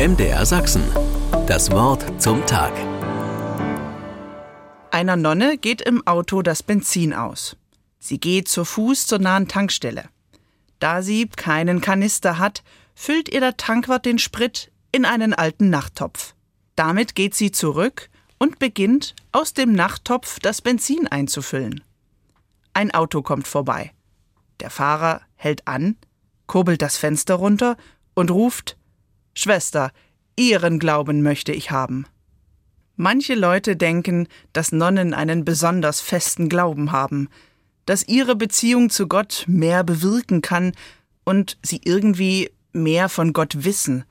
MDR Sachsen. Das Wort zum Tag. Einer Nonne geht im Auto das Benzin aus. Sie geht zu Fuß zur nahen Tankstelle. Da sie keinen Kanister hat, füllt ihr der Tankwart den Sprit in einen alten Nachttopf. Damit geht sie zurück und beginnt, aus dem Nachttopf das Benzin einzufüllen. Ein Auto kommt vorbei. Der Fahrer hält an, kurbelt das Fenster runter und ruft Schwester, Ihren Glauben möchte ich haben. Manche Leute denken, dass Nonnen einen besonders festen Glauben haben, dass ihre Beziehung zu Gott mehr bewirken kann und sie irgendwie mehr von Gott wissen.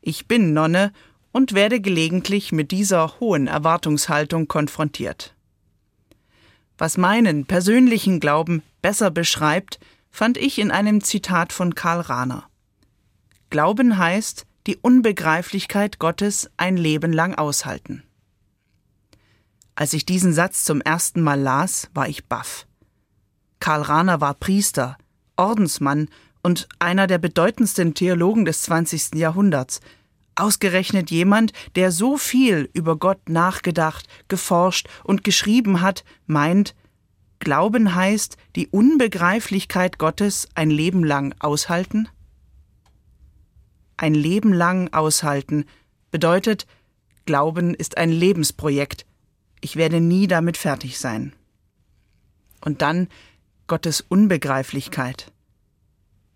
Ich bin Nonne und werde gelegentlich mit dieser hohen Erwartungshaltung konfrontiert. Was meinen persönlichen Glauben besser beschreibt, fand ich in einem Zitat von Karl Rahner. Glauben heißt, die Unbegreiflichkeit Gottes ein Leben lang aushalten. Als ich diesen Satz zum ersten Mal las, war ich baff. Karl Rahner war Priester, Ordensmann und einer der bedeutendsten Theologen des 20. Jahrhunderts. Ausgerechnet jemand, der so viel über Gott nachgedacht, geforscht und geschrieben hat, meint, Glauben heißt, die Unbegreiflichkeit Gottes ein Leben lang aushalten? Ein Leben lang aushalten bedeutet, Glauben ist ein Lebensprojekt. Ich werde nie damit fertig sein. Und dann Gottes Unbegreiflichkeit.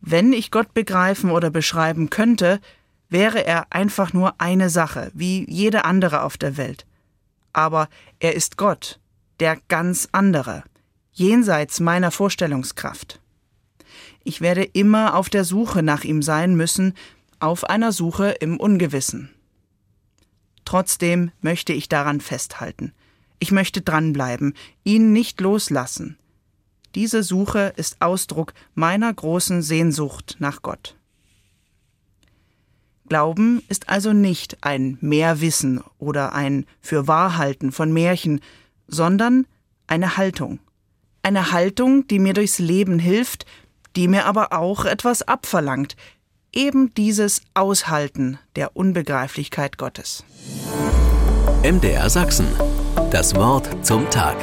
Wenn ich Gott begreifen oder beschreiben könnte, wäre er einfach nur eine Sache, wie jede andere auf der Welt. Aber er ist Gott, der ganz andere, jenseits meiner Vorstellungskraft. Ich werde immer auf der Suche nach ihm sein müssen, auf einer Suche im Ungewissen. Trotzdem möchte ich daran festhalten. Ich möchte dranbleiben, ihn nicht loslassen. Diese Suche ist Ausdruck meiner großen Sehnsucht nach Gott. Glauben ist also nicht ein Mehrwissen oder ein Fürwahrhalten von Märchen, sondern eine Haltung. Eine Haltung, die mir durchs Leben hilft, die mir aber auch etwas abverlangt, eben dieses Aushalten der Unbegreiflichkeit Gottes. MDR Sachsen. Das Wort zum Tag.